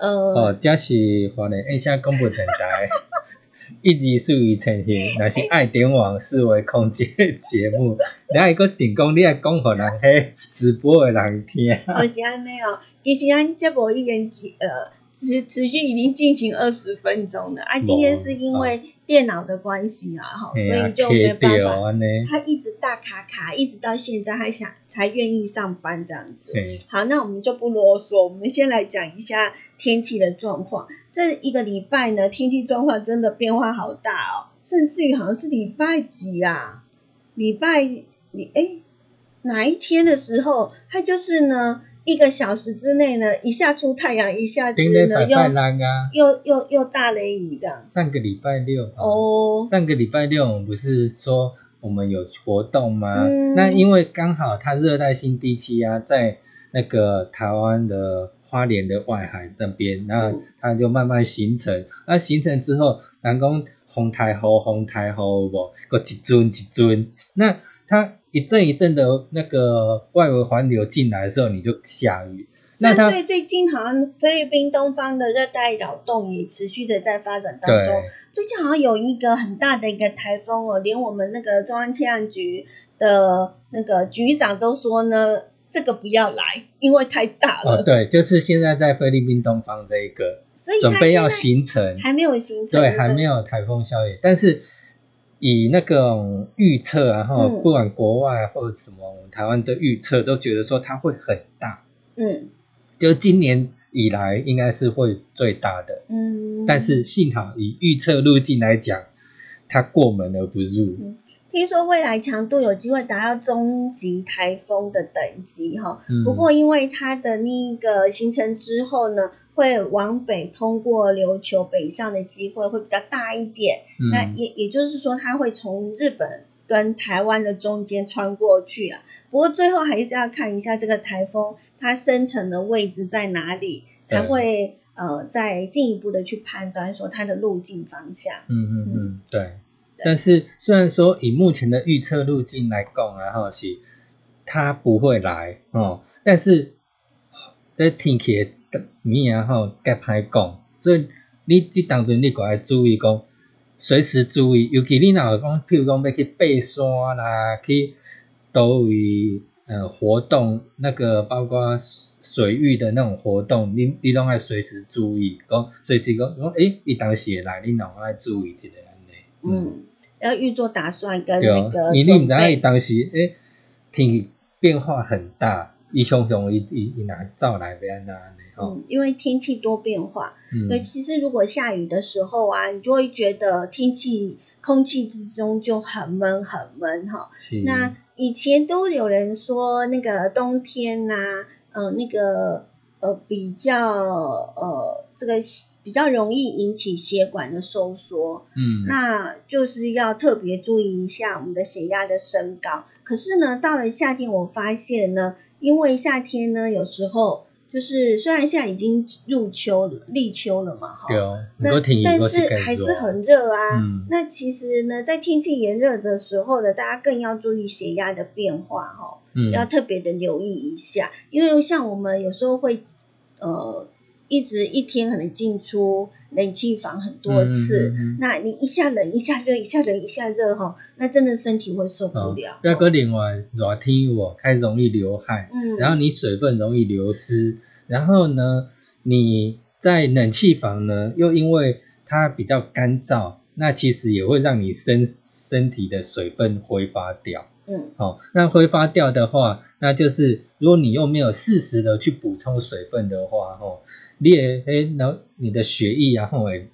呃，哦，这是华人印象广播电台 一二四一呈现，若是爱点网四维空间的节目，你还个定讲，你还讲互人迄直播的人听。哦是安尼哦，其实咱这部已经呃持持续已经进行二十分钟了啊，今天是因为电脑的关系啊，哈，所以就没办法。他一直大卡卡，一直到现在还想才愿意上班这样子。好，那我们就不啰嗦，我们先来讲一下天气的状况。这一个礼拜呢，天气状况真的变化好大哦，甚至于好像是礼拜几啊？礼拜你哎哪一天的时候，它就是呢一个小时之内呢，一下出太阳，一下子呢又又又又大雷雨这样。上个礼拜六哦，上个礼拜六我们不是说我们有活动吗？嗯那因为刚好它热带性低气压在那个台湾的花莲的外海那边，那嗯它就慢慢形成。那形成之后，人讲风台风风台风有无，个一尊一尊。那它一阵一阵的那个外围环流进来的时候，你就下雨。那它所以最近好像菲律宾东方的热带扰动也持续的在发展当中。最近好像有一个很大的一个台风哦，连我们那个中央气象局的那个局长都说呢，这个不要来，因为太大了。哦，对，就是现在在菲律宾东方这一个所以准备要形成，还没有形成，对，还没有台风效应，但是以那个预测啊，哈、嗯。不管国外或者什么，我们台湾的预测都觉得说它会很大，嗯。就今年以来应该是会最大的，嗯，但是幸好以预测路径来讲，它过门而不入，听说未来强度有机会达到中级台风的等级哈，嗯不过因为它的那个形成之后呢，会往北通过琉球北上的机会会比较大一点，那嗯，也也就是说它会从日本跟台湾的中间穿过去啊。不过最后还是要看一下这个台风它生成的位置在哪里，才会呃再进一步的去判断说它的路径方向。嗯嗯嗯，对。但是虽然说以目前的预测路径来讲啊，吼是它不会来哦，但是这天气的物啊吼，该歹讲，所以你即当阵你个爱注意讲，随时注意，尤其你若有讲，譬如讲要去爬山啦，去倒位呃活动，那个包括水域的那种活动，你你拢爱随时注意，讲随时讲讲，诶，伊当时会来，你拢爱注意一下安尼。嗯，要预做打算跟那个你你毋知影伊。当时诶天气变化很大，伊常常伊伊伊若走来要安怎安尼吼，嗯，因为天气多变化，嗯，对，其实如果下雨的时候啊，你就会觉得天气空气之中就很闷很闷哈。那以前都有人说那个冬天呐、呃，那个呃比较呃这个比较容易引起血管的收缩，嗯，那就是要特别注意一下我们的血压的升高。可是呢，到了夏天，我发现呢，因为夏天呢，有时候就是虽然现在已经入秋了，立秋了嘛，哈，对哦，那但是还是很热啊。嗯。那其实呢，在天气炎热的时候呢，大家更要注意血压的变化哈、嗯，要特别的留意一下，因为像我们有时候会呃一直一天可能进出冷气房很多次，嗯嗯嗯那你一下冷一下热，一下冷一下热哈，那真的身体会受不哦了。要搁另外热天有无开始容易流汗，嗯，然后你水分容易流失，然后呢，你在冷气房呢，又因为它比较干燥，那其实也会让你身身体的水分挥发掉。嗯。哦，那挥发掉的话，那就是如果你又没有适时的去补充水分的话，哦，你也诶，然后你的血液然后会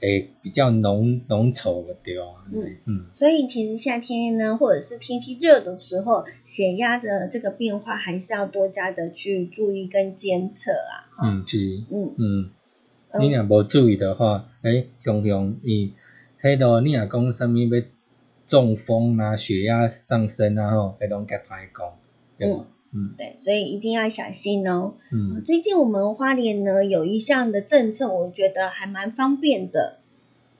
诶比较浓浓稠的对啊，嗯嗯。所以其实夏天呢，或者是天气热的时候，血压的这个变化还是要多加的去注意跟监测啊。嗯是。嗯嗯，嗯你若无注意的话，诶，常常你迄落你若讲啥物要中风啊、血压上升啊吼，迄拢较歹讲，对吧？嗯对，所以一定要小心哦。嗯最近我们花莲呢有一项的政策，我觉得还蛮方便的，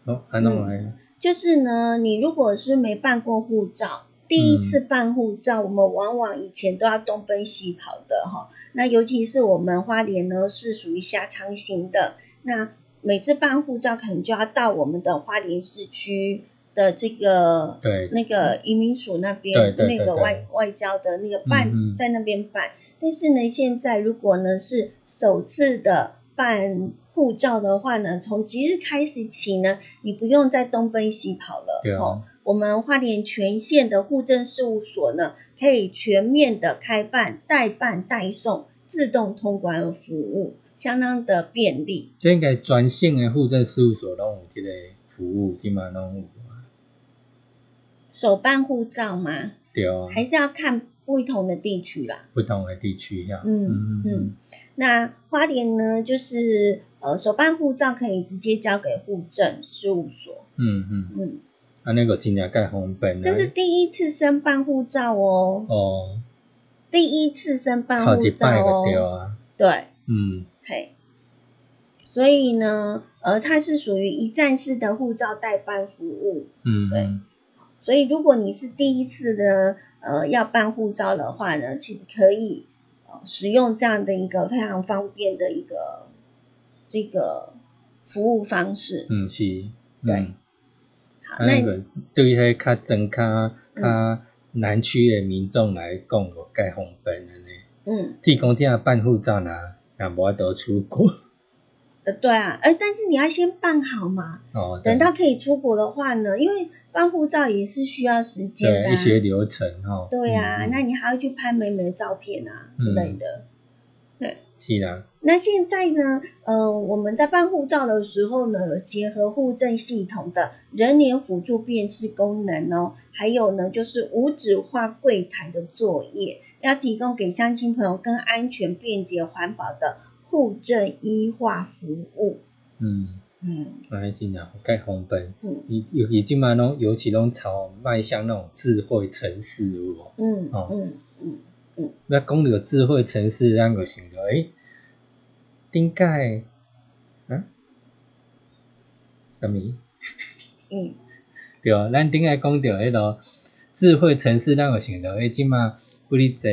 哦，安怎来？就是呢，你如果是没办过护照，第一次办护照，我们往往以前都要东奔西跑的哈。那尤其是我们花莲呢是属于狭长型的，那每次办护照可能就要到我们的花莲市区的这个对，那个移民署那边那个外外交的那个办、在那边办，但是呢，现在如果呢是首次的办护照的话呢，从即日开始起呢，你不用再东奔西跑了。哦我们花莲全县的户政事务所呢，可以全面的开办代办代送自动通关服务，相当的便利。这应该全省的户政事务所拢有这个服务，即嘛拢有。啊，手办护照吗，对啊，还是要看不同的地区啦。不同的地区呀，嗯嗯那花莲呢，就是呃手办护照可以直接交给户政事务所，嗯嗯，嗯，啊，那个真正介方便啊，这是第一次申办护照哦，哦，第一次申办护照哦，就对啊，对，嗯。嘿，所以呢，呃，它是属于一站式的护照代办服务，嗯嗯所以如果你是第一次的呃要办护照的话呢，其实可以呃使用这样的一个非常方便的一个这个服务方式。嗯是，对。嗯。好，那对于迄较增较嗯。较南区的民众来讲，我介方便的呢。嗯。即讲这样办护照呢，也无得出国，呃对啊，呃但是你要先办好嘛，哦，等到可以出国的话呢，因为办护照也是需要时间的、啊。一些流程哦。对啊，那你还要去拍美美的照片啊之类的。对是啦，那现在呢，呃，我们在办护照的时候呢，有结合户政系统的人脸辅助辨识功能哦，还有呢就是无纸化柜台的作业，要提供给乡亲朋友更安全、便捷、环保的户政医化服务。嗯，嗯。安尼真正介方便。嗯。尤尤其即摆拢，尤其拢朝迈向那种智慧城市有无？嗯哦。嗯嗯嗯。那讲到智慧城市，咱就想到，诶，顶盖，啊，啥物？嗯。对啊，咱顶下讲到迄落智慧城市，咱有想到，诶，即马不哩济，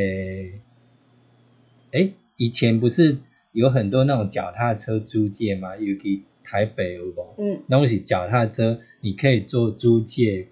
诶，以前不是有很多那种脚踏车租借嘛，尤其台北有无？嗯东西脚踏车，你可以做租借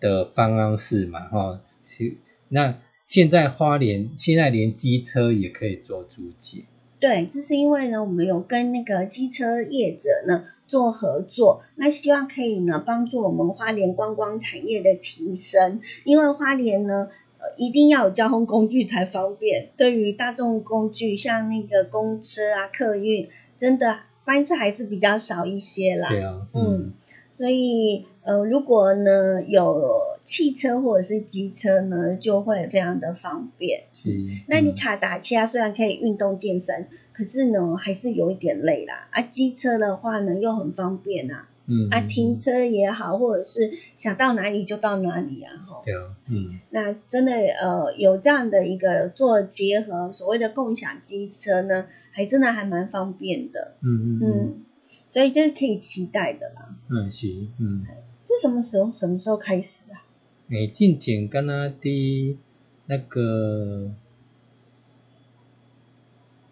的方式嘛，哈。其那现在花莲现在连机车也可以做租借，对，就是因为呢，我们有跟那个机车业者呢做合作，那希望可以呢帮助我们花莲观光产业的提升。因为花莲呢，呃一定要有交通工具才方便。对于大众工具，像那个公车啊、客运，真的班次还是比较少一些啦。对啊，嗯，所以呃，如果呢有汽车或者是机车呢，就会非常的方便。是。那你卡达车啊虽然可以运动健身，可是呢还是有一点累啦。啊，机车的话呢又很方便啊。嗯，啊，停车也好，或者是想到哪里就到哪里啊，哈。对啊，嗯。那真的呃有这样的一个做结合，所谓的共享机车呢，还真的还蛮方便的。嗯嗯嗯。所以这是可以期待的啦。嗯是，嗯。这什么时候什么时候开始啊？诶，进前敢若伫那个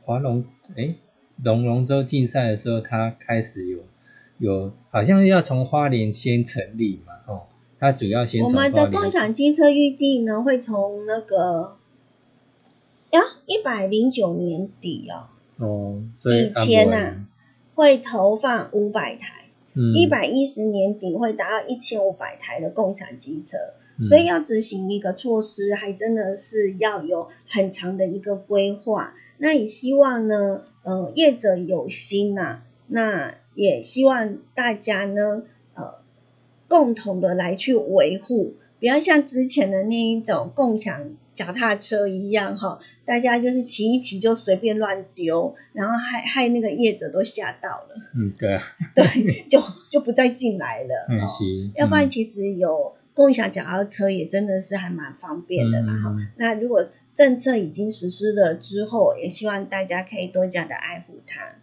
划龙诶龙龙舟竞赛的时候，他开始有有好像要从花莲先成立嘛，哦，它主要先我们的共享机车预定呢，会从那个呀一百零九年底哦，哦，所以以前呐会投放五百台，嗯一百一十年底会达到一千五百台的共享机车。嗯所以要执行一个措施，还真的是要有很长的一个规划。那也希望呢，呃，业者有心呐、那也希望大家呢，呃，共同的来去维护，不要像之前的那一种共享脚踏车一样哈，大家就是骑一骑就随便乱丢，然后害害那个业者都吓到了，嗯对啊，对，就就不再进来了。哦嗯是，嗯。要不然其实有共享脚踏车也真的是还蛮方便的啦哈、嗯那如果政策已经实施了之后，也希望大家可以多加的爱护它。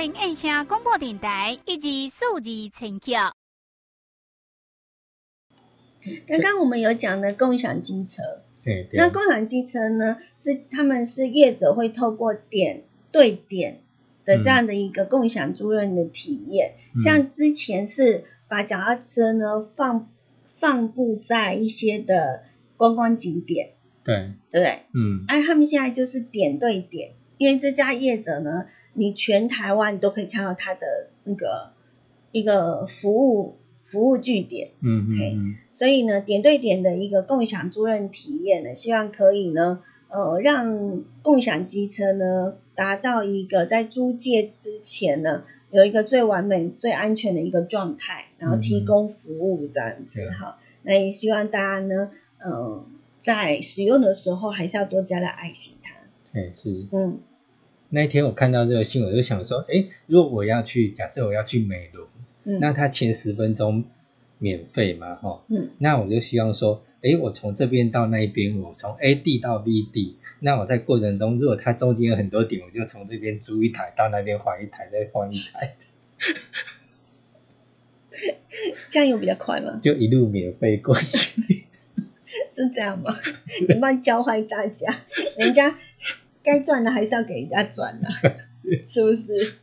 这是花莲印象广播电台以及数字陈桥。刚刚我们有讲的共享机车，对对，那共享机车呢，这他们是业者会透过点对点的这样的一个共享租赁的体验，嗯。像之前是把脚踏车呢放放布在一些的观光景点，对，对不对？嗯。哎，他们现在就是点对点，因为这家业者呢，你全台湾你都可以看到它的那个一个服务服务据点，嗯嗯所以呢，点对点的一个共享租赁体验呢，希望可以呢，呃，让共享机车呢达到一个在租借之前呢，有一个最完美、最安全的一个状态，然后提供服务这样子对哈。那也希望大家呢，呃，在使用的时候还是要多加的爱惜它。哎是。嗯，那一天我看到这个新闻，我就想说，哎，如果我要去，假设我要去美容，嗯那他前十分钟免费嘛，哈，嗯，那我就希望说，哎，我从这边到那边，我从 A 地到 B 地，那我在过程中，如果它中间有很多点，我就从这边租一台，到那边换一台，再换一台，这样有比较快吗？就一路免费过去。是这样吗？你慢教坏大家，人家该赚的还是要给人家赚的、是不是？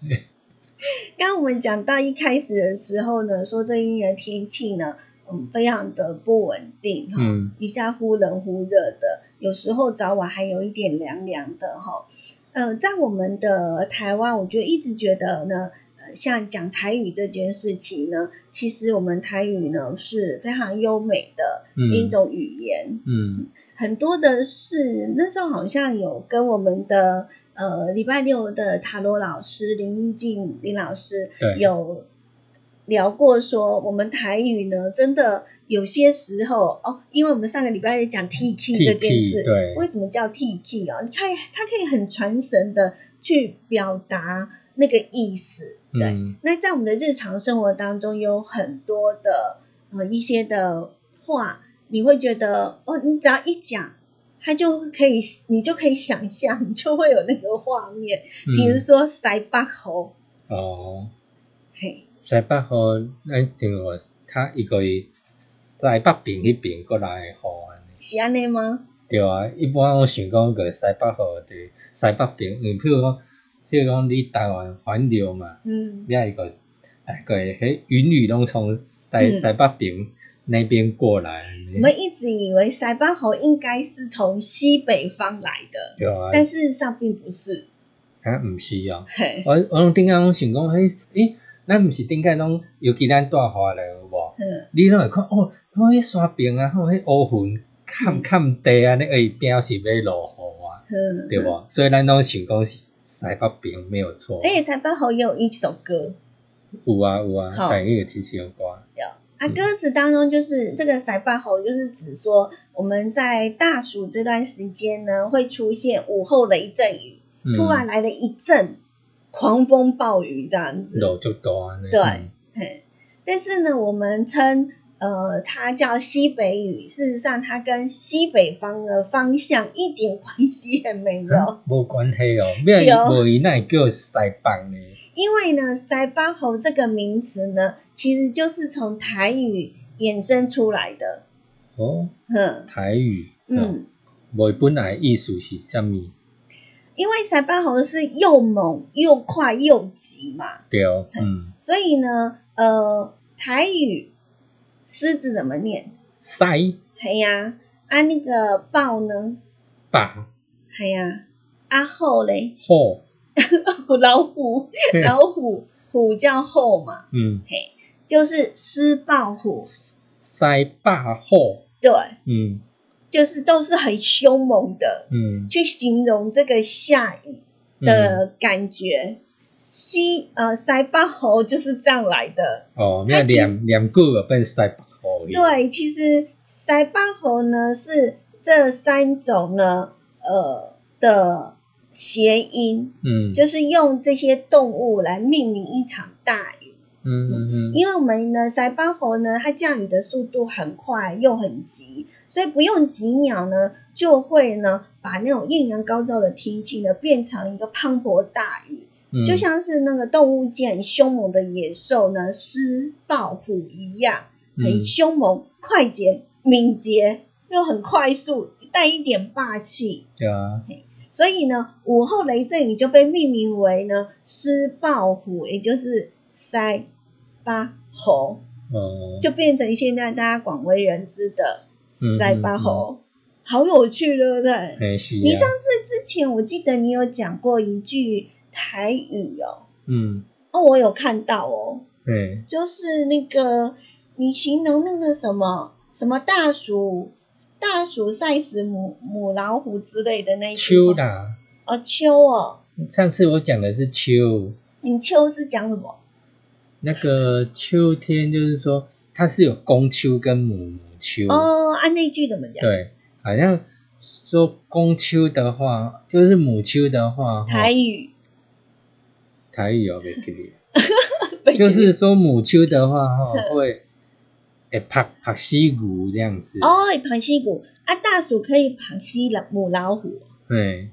刚刚我们讲到一开始的时候呢，说这一年天气呢，嗯，非常的不稳定哈，嗯。一下忽冷忽热的，有时候早晚还有一点凉凉的哈。呃，在我们的台湾，我觉得一直觉得呢，呃，像讲台语这件事情呢，其实我们台语呢是非常优美的嗯。一种语言，嗯很多的是那时候好像有跟我们的呃礼拜六的塔罗老师林一静林老师对有聊过说，我们台语呢真的有些时候哦，因为我们上个礼拜也讲 T K 这件事，对为什么叫 T K 啊？你看它可以很传神的去表达那个意思，对。嗯那在我们的日常生活当中，有很多的呃一些的话，你会觉得哦，你只要一讲，他就可以，你就可以想象，你就会有那个画面。比如嗯，说塞巴猴，哦，嘿，塞北河，咱定话，他一个西北边迄边过来的雨安尼。是安尼吗？对啊，一般我想讲个西北河伫西北边，嗯，譬如讲譬如讲你台湾环流嘛，嗯你一个大概迄云雨拢从西嗯西北边那边过来，我们一直以为塞巴猴应该是从西北方来的，对啊，但事实上并不是。啊毋是哦。嘿，我我拢顶下拢想讲，嘿诶，咱毋是顶下拢，尤其咱住花莲有无？嗯你拢会看哦，哦，迄山边啊，吼，迄乌云坎坎地啊，你会表示要落雨啊，嗯，对无？所以咱拢想讲是西北边没有错。而且塞巴侯也有一首歌，有啊有啊，好但伊有其实有歌。啊，嗯歌词当中就是这个塞巴侯，就是指说我们在大暑这段时间呢，会出现午后雷阵雨，嗯突然来了一阵狂风暴雨这样子。有就多啊。对但是呢，我们称呃它叫西北雨，事实上它跟西北方的方向一点关系也没有，啊无关系哦，咩有无伊那会叫西北呢？因为呢，塞巴侯这个名词呢，其实就是从台语衍生出来的。哦，哼，台语，嗯。哦，无本来意思是什么？因为塞班猴是又猛又快又急嘛，对哦，嗯，所以呢，呃，台语狮子怎么念？西嘿呀，啊那个豹呢？北嘿呀，啊后嘞，后，老虎，老虎，虎叫后嘛，嗯，嘿，就是狮豹虎，西北好，对，嗯。就是都是很凶猛的，嗯。去形容这个下雨的感觉。西呃塞巴侯就是这样来的，哦，那念念句就变西北好去。对，其实塞巴侯呢是这三种呢呃的谐音，嗯，就是用这些动物来命名一场大雨。嗯嗯嗯，因为我们呢塞巴猴呢，它降雨的速度很快又很急，所以不用几秒呢就会呢把那种艳阳高照的天气呢变成一个磅礴大雨。嗯。就像是那个动物界很凶猛的野兽呢，狮豹虎一样，很嗯。凶猛、快捷、敏捷，又很快速，带一点霸气。对啊，所以呢，午后雷阵雨就被命名为呢狮豹虎，也就是塞巴猴，哦，就变成现在大家广为人知的嗯塞巴猴。好有趣，对不对？你上啊，次之前我记得你有讲过一句台语哦，嗯，哦，我有看到哦，对，就是那个你形容那个什么什么大鼠大鼠赛死母母老虎之类的那一句秋的，哦秋哦，上次我讲的是秋，你秋是讲什么？那个秋天就是说它是有公秋跟母母秋，哦，按那句怎么讲？对，好像说公秋的话，就是母秋的话，台语。台语哦，袂记哩，就是说母秋的话，哈，会会拍拍西谷这样子，哦，螃西骨啊，大鼠可以螃西老母老虎，对，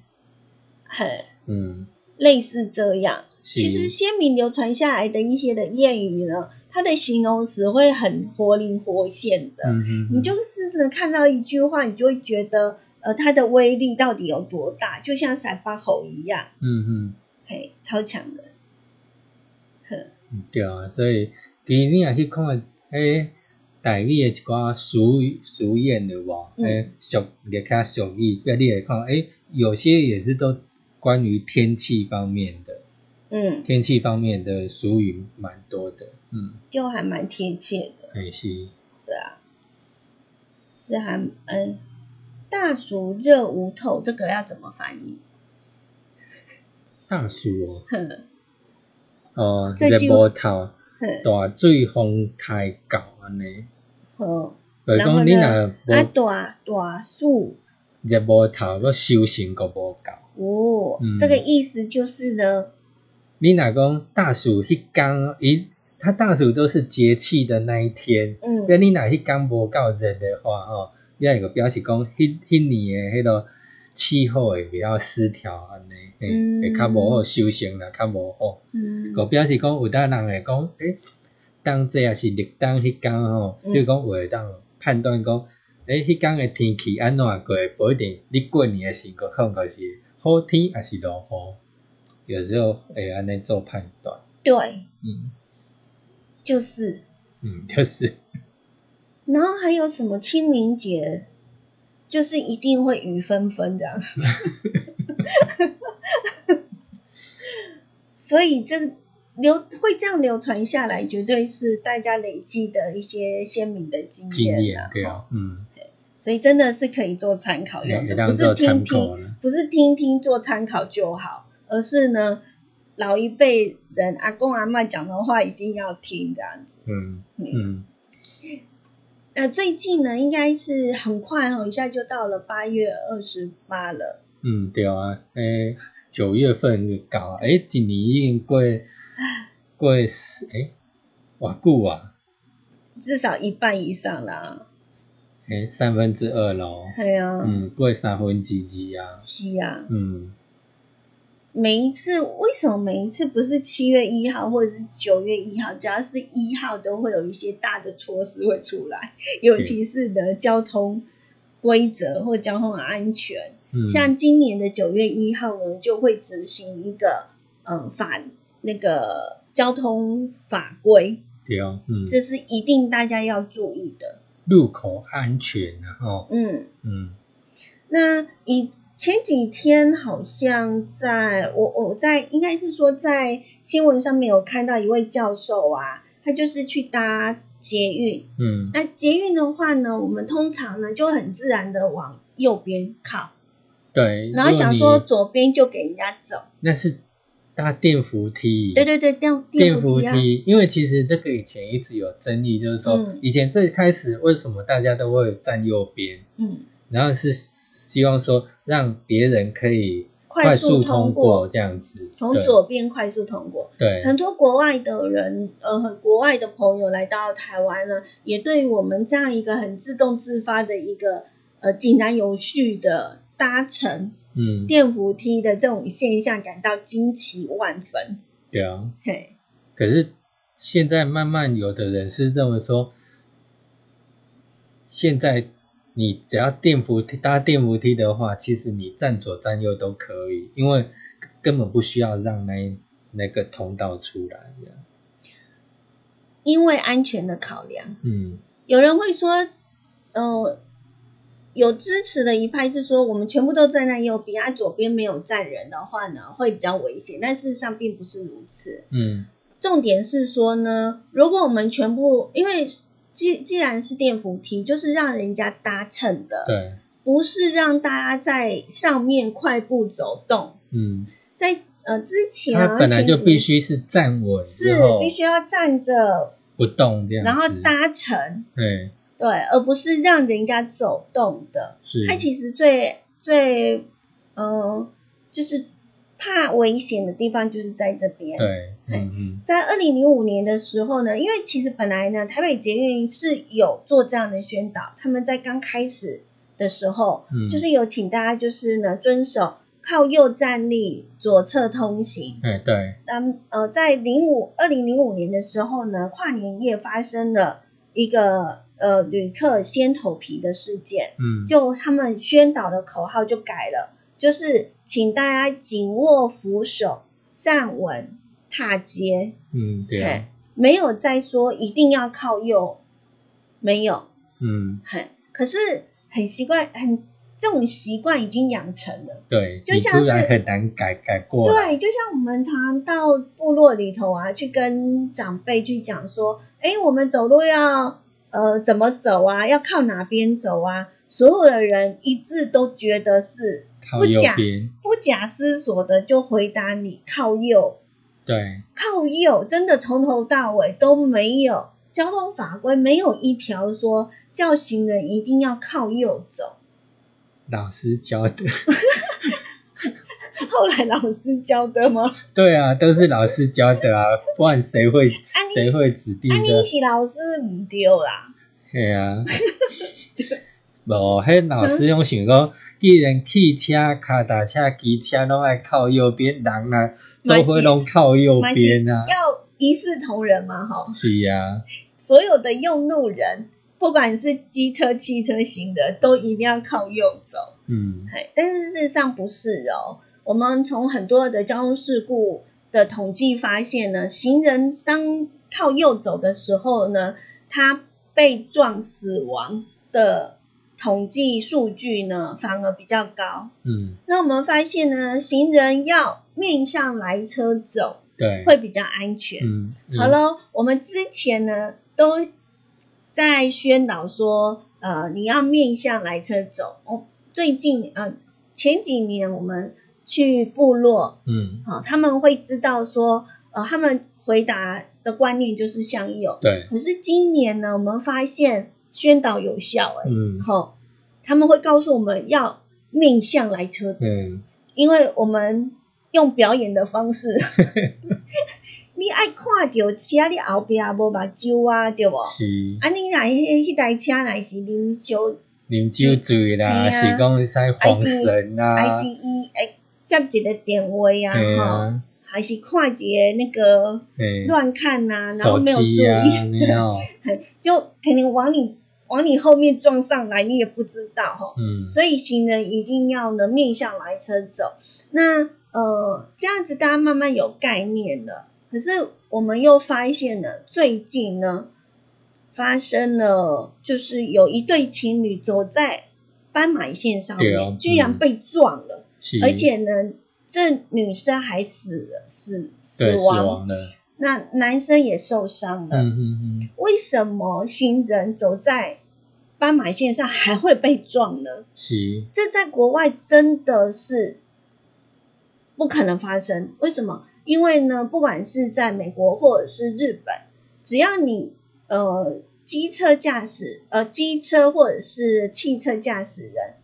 很嗯，类似这样。其实先民流传下来的一些的谚语呢，它的形容词会很活灵活现的。嗯嗯，你就是能看到一句话，你就会觉得呃它的威力到底有多大，就像三八吼一样，嗯嗯。嘿，超强的。哼，嗯对啊，所以其实你也去看诶台语诶一寡俗语俗谚的无？嗯诶、俗列卡俗语，那你会看，诶、有些也是都关于天气方面的，嗯，天气方面的俗语蛮多的，嗯，就还蛮贴切的，还是。对啊，是还嗯，大暑热无透，这个要怎么翻译？大暑哦，哦，热无透，大水风太高安尼，哼，就是然后讲你若呢？啊，大大树热无头，个修行个无够。哦，嗯。这个意思就是呢，你若讲大暑迄天，伊它大暑都是节气的那一天，嗯。那你若迄天无够热的话，吼，你也个表示讲，迄迄年的迄个气候会比较失调安尼，嘿嗯。会较无好修行啦，较无好，嗯。个表示讲有当人会讲，诶，当这也是立冬迄天吼，嗯。比如讲有会当判断讲，诶，迄天的天气安怎过，不一定你过年的时候可能就是好天还是落雨。有时候会安尼做判断，对，嗯就是。嗯，就是然后还有什么清明节，就是一定会雨纷纷这样。所以这个流会这样流传下来，绝对是大家累积的一些鲜明的经验经验验对啊。啊，嗯，所以真的是可以做参考用的，不是听，听不是听听做参考就好，而是呢，老一辈人阿公阿妈讲的话一定要听这样子。嗯嗯，那最近呢，应该是很快哦，一下就到了八月二十八了。嗯，对啊，诶，九月份就到啊，诶，一年已经过过诶，偌久啊？至少一半以上啦。诶，三分之二咯，对啊，嗯，过三分之二啊，是啊，嗯，每一次为什么每一次不是七月一号或者是九月一号，只要是一号都会有一些大的措施会出来，尤其是的交通规则或交通安全。嗯，像今年的九月一号呢，就会执行一个呃法那个交通法规，对啊，嗯，这是一定大家要注意的。路口安全啊，后，嗯，嗯。那以前几天好像在我我在应该是说在新闻上面有看到一位教授啊，他就是去搭捷运。嗯，那捷运的话呢，我们通常呢就很自然的往右边靠，对，然后想说左边就给人家走。那是搭电扶梯，对对对，电电扶梯啊，因为其实这个以前一直有争议，就是说、嗯。以前最开始为什么大家都会站右边，嗯，然后是希望说让别人可以快速速通过过。这样子，从左边快速通过。对。很多国外的人，呃，国外的朋友来到台湾呢，也对我们这样一个很自动自发的一个呃井然有序的搭乘嗯。电扶梯的这种现象感到惊奇万分。对啊，嘿，可是现在慢慢有的人是这么说，现在你只要电扶梯搭电扶梯的话，其实你站左站右都可以，因为根本不需要让那那个通道出来的因为安全的考量，嗯。有人会说，呃，有支持的一派是说，我们全部都站在右边，啊，左边没有站人的话呢，会比较危险。但事实上并不是如此。嗯重点是说呢，如果我们全部，因为既既然是电扶梯，就是让人家搭乘的，对不是让大家在上面快步走动。嗯，在呃之前啊，它本来就必须是站稳是必须要站着，不动这样，然后搭乘，对对，而不是让人家走动的。是他其实最最呃，就是怕危险的地方就是在这边。对嗯嗯在二零零五年的时候呢，因为其实本来呢，台北捷运是有做这样的宣导，他们在刚开始的时候，嗯就是有请大家就是呢遵守靠右站立，左侧通行。哎对那呃，在零五二零零五年的时候呢，跨年夜发生了一个呃旅客先头皮的事件，嗯。就他们宣导的口号就改了，就是请大家紧握扶手，站稳踏阶，嗯对嘿啊，没有再说一定要靠右，没有，嗯。很，可是很习惯，很这种习惯已经养成了。对，就像是很难改改过来，对，就像我们常常到部落里头啊，去跟长辈去讲说，哎，我们走路要呃怎么走啊，要靠哪边走啊，所有的人一致都觉得是不假边，不假思索的就回答你靠右，对靠右，真的从头到尾都没有交通法规没有一条说叫行人一定要靠右走。老师教的，后来老师教的吗？对啊，都是老师教的啊，不然谁会谁会指定啊，你的？是老师唔对啦。嘿啊，无，迄老师用想讲，既然汽车、脚踏车、机车拢爱靠右边，人啊，嘛是做伙拢靠右边啊，要一视同仁嘛，哈。是啊，所有的用路人，不管是机车、汽车型的，都一定要靠右走。嗯嘿，但是事实上不是哦。我们从很多的交通事故的统计发现呢，行人当靠右走的时候呢，他被撞死亡的统计数据呢，反而比较高。嗯，那我们发现呢，行人要面向来车走对，会比较安全。嗯，嗯好，了，我们之前呢都在宣导说，呃，你要面向来车走。哦，最近呃前几年我们去部落，嗯，好、他们会知道说，呃，他们回答的观念就是向右。对，可是今年呢，我们发现宣导有效、哎，嗯，好、他们会告诉我们要面向来车子，嗯，因为我们用表演的方式，你爱看到车，你后壁无目睭啊，对不？是。啊，你来迄迄台车来是啉酒，啉酒醉啦，是讲使晃神啦，还是伊会接一个电话啊，吼、啊，还是看一个那个嘿，乱看呐、然后没有注意，没有，就可能往你往你后面撞上来，你也不知道吼。嗯，所以行人一定要呢面向来车走。那呃这样子大家慢慢有概念了。可是我们又发现了，最近呢发生了，就是有一对情侣走在斑马线上面，居然被撞了，是，而且呢，这女生还死了，死死亡了，那男生也受伤了。嗯嗯嗯，为什么行人走在斑马线上还会被撞呢？是，这在国外真的是不可能发生。为什么？因为呢，不管是在美国或者是日本，只要你呃机车驾驶呃机车或者是汽车驾驶人，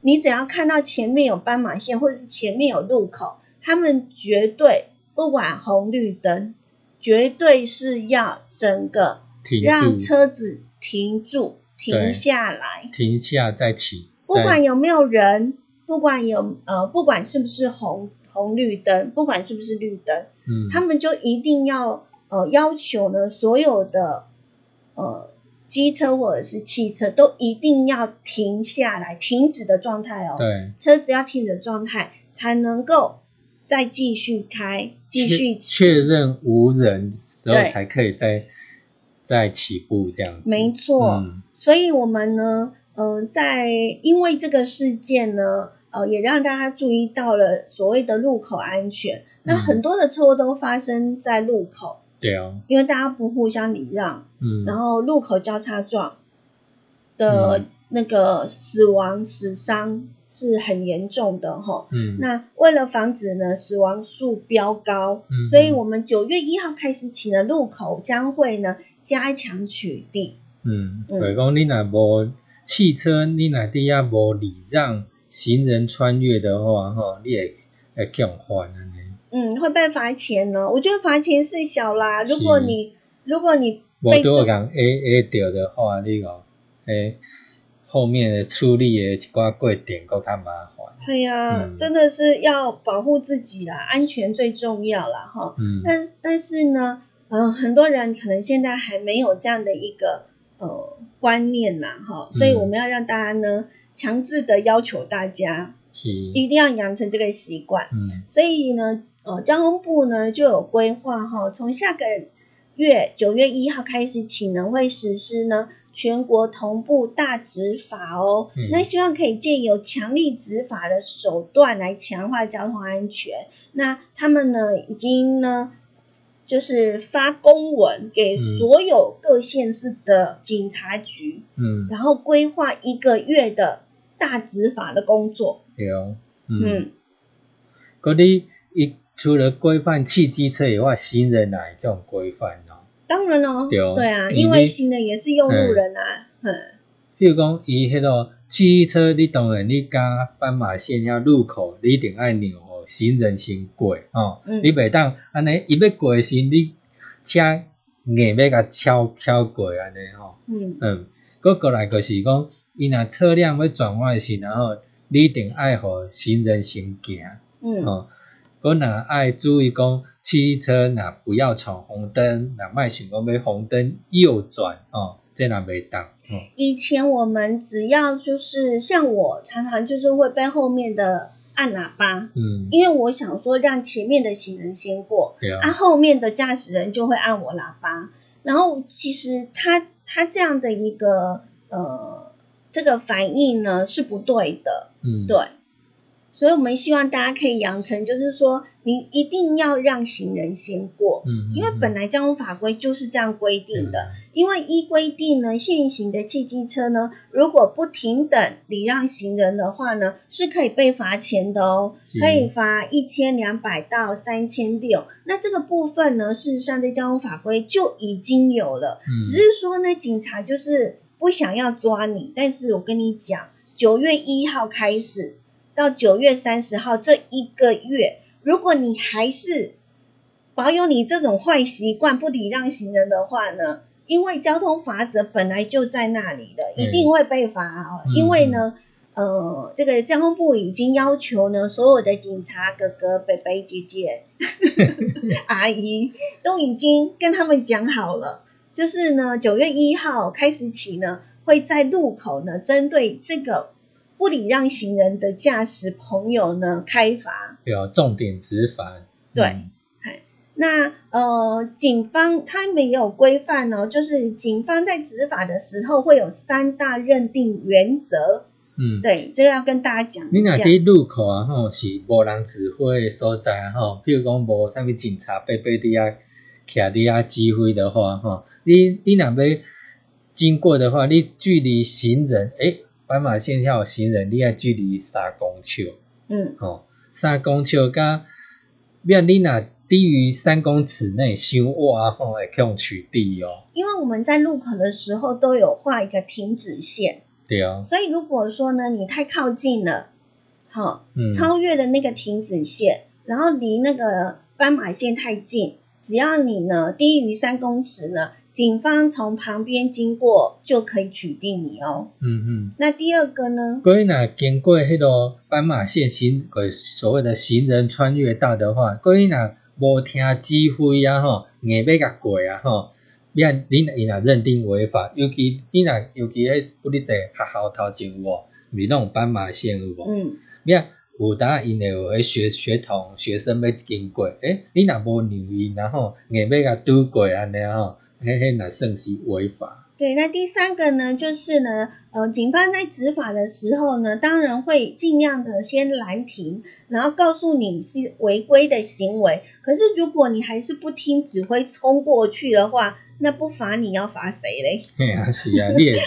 你只要看到前面有斑马线或者是前面有路口，他们绝对不管红绿灯，绝对是要整个停让住，车子停住停下来。停下再起，不管有没有人，不管有呃，不管是不是红红绿灯，不管是不是绿灯，嗯，他们就一定要呃要求呢，所有的呃机车或者是汽车都一定要停下来，停止的状态哦。对，车子要停止的状态，才能够再继续开，继续确确认无人之后才可以再再起步这样子，没错。嗯所以我们呢，呃，在因为这个事件呢，呃，也让大家注意到了所谓的路口安全。那嗯很多的车祸都发生在路口，对啊，因为大家不互相礼让，嗯，然后路口交叉撞的嗯那个死亡死伤是很严重的哈。嗯，那为了防止呢死亡数飙高，嗯所以我们九月一号开始起呢，路口将会呢加强取缔。嗯，嗯就是讲你若无汽车，你若底下无礼让行人穿越的话，吼，你会会强犯安尼。嗯，会被罚钱呢。我觉得罚钱是小啦，如果你如果你无被撞，多人 A A 掉的话，你讲诶后面的处理的一寡过程搁较麻烦。哎呀，嗯真的是要保护自己啦，安全最重要啦，哈。嗯，但但是呢，呃，很多人可能现在还没有这样的一个呃观念啦，哈，所以嗯我们要让大家呢强制的要求大家是，一定要养成这个习惯。嗯所以呢，呃，交通部呢就有规划哈，从下个月九月一号开始起呢，会实施呢全国同步大执法哦。嗯那希望可以借由强力执法的手段来强化交通安全。那他们呢已经呢。就是发公文给嗯所有各县市的警察局，嗯，然后规划一个月的大执法的工作。对哦，嗯，嗯嗰啲伊除了规范汽机车以外，行人也会这种规范哦。当然哦，对哦啊，因因为为行人也是用路人啊，嗯，譬如讲，伊迄个汽车，你当然你加斑马线遐路口，你一定爱让互行人先过哦。嗯你袂当安尼，伊要过时，你车硬要甲超超过安尼吼。嗯嗯，佮过来就是讲，伊若车辆要转弯时，然后你一定爱互行人先行。嗯哦，佮若爱注意讲，汽车若不要闯红灯，若卖想讲要红灯右转哦，这若袂当。哦，以前我们只要就是像我常常就是会被后面的按喇叭，嗯，因为我想说让前面的行人先过，对啊啊，后面的驾驶人就会按我喇叭。然后其实他他这样的一个呃这个反应呢是不对的，嗯，对。所以我们希望大家可以养成，就是说你一定要让行人先过，嗯，嗯，因为本来交通法规就是这样规定的。因为依规定呢，现行的汽机车呢，如果不停等礼让行人的话呢，是可以被罚钱的哦，可以罚一千两百到三千六。那这个部分呢，事实上在交通法规就已经有了，嗯只是说呢，警察就是不想要抓你。但是我跟你讲，九月一号开始到九月三十号这一个月，如果你还是保有你这种坏习惯，不礼让行人的话呢，因为交通法则本来就在那里的，嗯一定会被罚哦。嗯因为呢，呃，这个交通部已经要求呢，所有的警察哥哥、伯伯、姐姐、阿姨都已经跟他们讲好了，就是呢，九月一号开始起呢，会在路口呢，针对这个不礼让行人的驾驶朋友呢开罚。对啊，重点执法，对嗯。那呃，警方他们也有规范哦，就是警方在执法的时候会有三大认定原则，嗯，对，这个要跟大家讲你若一下。伫路口啊吼，是无人指挥的所在啊吼，譬如讲无啥物警察白白伫遐徛伫遐指挥的话吼，你你若要经过的话，你距离行人，诶，斑马线下有行人，你要距离三公尺。嗯，吼，三公尺甲，要你若低于三公尺内修挖吼，会向取缔哦，因为我们在路口的时候都有画一个停止线，对啊，所以如果说呢你太靠近了，好、嗯，超越了那个停止线，然后离那个斑马线太近，只要你呢低于三公尺呢，警方从旁边经过就可以取缔你哦。嗯嗯。那第二个呢？各位若经过迄个斑马线行呃所谓的行人穿越道的话，各位若无听指挥啊吼，硬要甲过啊吼，你看你若伊若认定违法，尤其你若尤其迄不哩在学校头前有无，咪那种斑马线有无？嗯，你若有当因会有迄学学童学生要经过，诶，你若无让伊，然后硬要甲拄过安尼吼，迄迄若算是违法。对。那第三个呢，就是呢，呃，警方在执法的时候呢，当然会尽量的先拦停，然后告诉你是违规的行为。可是如果你还是不听指挥冲过去的话，那不罚你要罚谁嘞？嘿啊，是啊，你会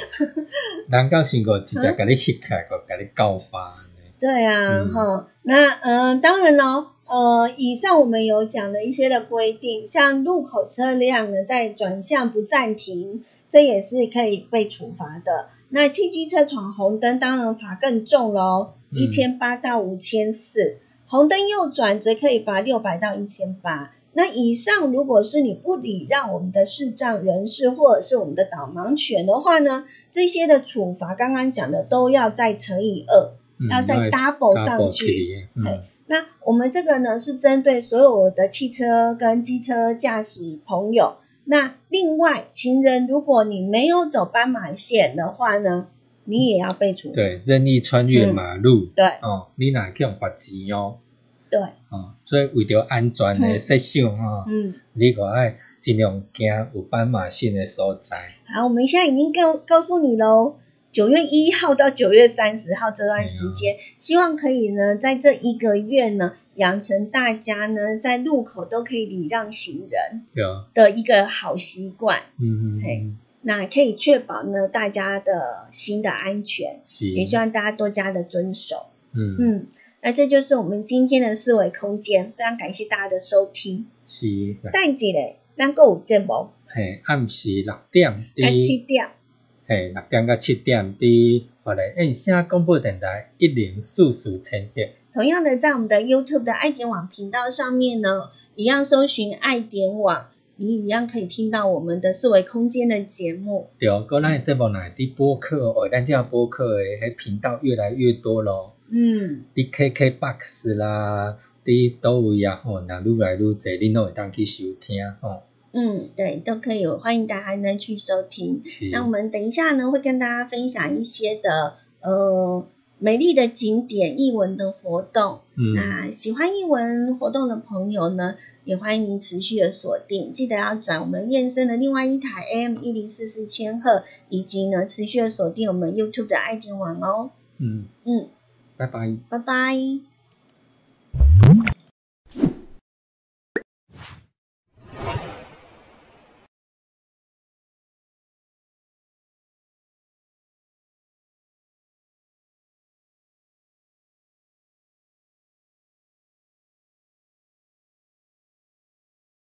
人到身过直接 给你吸起来，个甲你告发。对啊，嗯哈、那呃，当然咯，呃，以上我们有讲了一些的规定，像路口车辆呢在转向不暂停，这也是可以被处罚的。那汽机车闯红灯，当然罚更重喽，嗯一千八到五千四。红灯右转则可以罚六百到一千八。那以上如果是你不礼让我们的视障人士或者是我们的导盲犬的话呢，这些的处罚刚刚讲的都要再乘以二。嗯要再 double 上去。那我们这个呢是针对所有的汽车跟机车驾驶朋友。那另外，行人如果你没有走斑马线的话呢，你也要被处罚。对，任意穿越马路，对哦，你哪去用罚钱哦，对，哦，所以为着安全的设想哦，嗯，你可爱尽量行有斑马线的所在。好，我们现在已经告告诉你喽。九月一号到九月三十号这段时间，希望可以呢，在这一个月呢，养成大家呢在路口都可以礼让行人的一个好习惯。嗯嗯嘿嗯，那可以确保呢大家的心的安全，也希望大家多加的遵守。嗯。嗯，那这就是我们今天的四维空间，非常感谢大家的收听。是，但记咧，咱个有节目，嘿，暗时六点啊七，点，嘿，六点到七点伫，我来印声广播电台一零四四千赫。同样的在我们的 YouTube 的爱点网频道上面呢，一样搜寻爱点网，你一样可以听到我们的四维空间的节目。对，个咱的节目若伫播客哦，咱这播客的迄频道越来越多咯。嗯，伫 KKBox 啦，伫倒位啊吼，若愈来愈侪，恁都会当去收听吼。嗯，对，都可以，欢迎大家呢去收听。那我们等一下呢，会跟大家分享一些的呃美丽的景点、艺文的活动。嗯，那喜欢艺文活动的朋友呢，也欢迎您持续的锁定，记得要转我们燕声的另外一台 AM 一零四四千赫，以及呢持续的锁定我们 YouTube 的爱听网哦。嗯，嗯，拜拜。拜拜。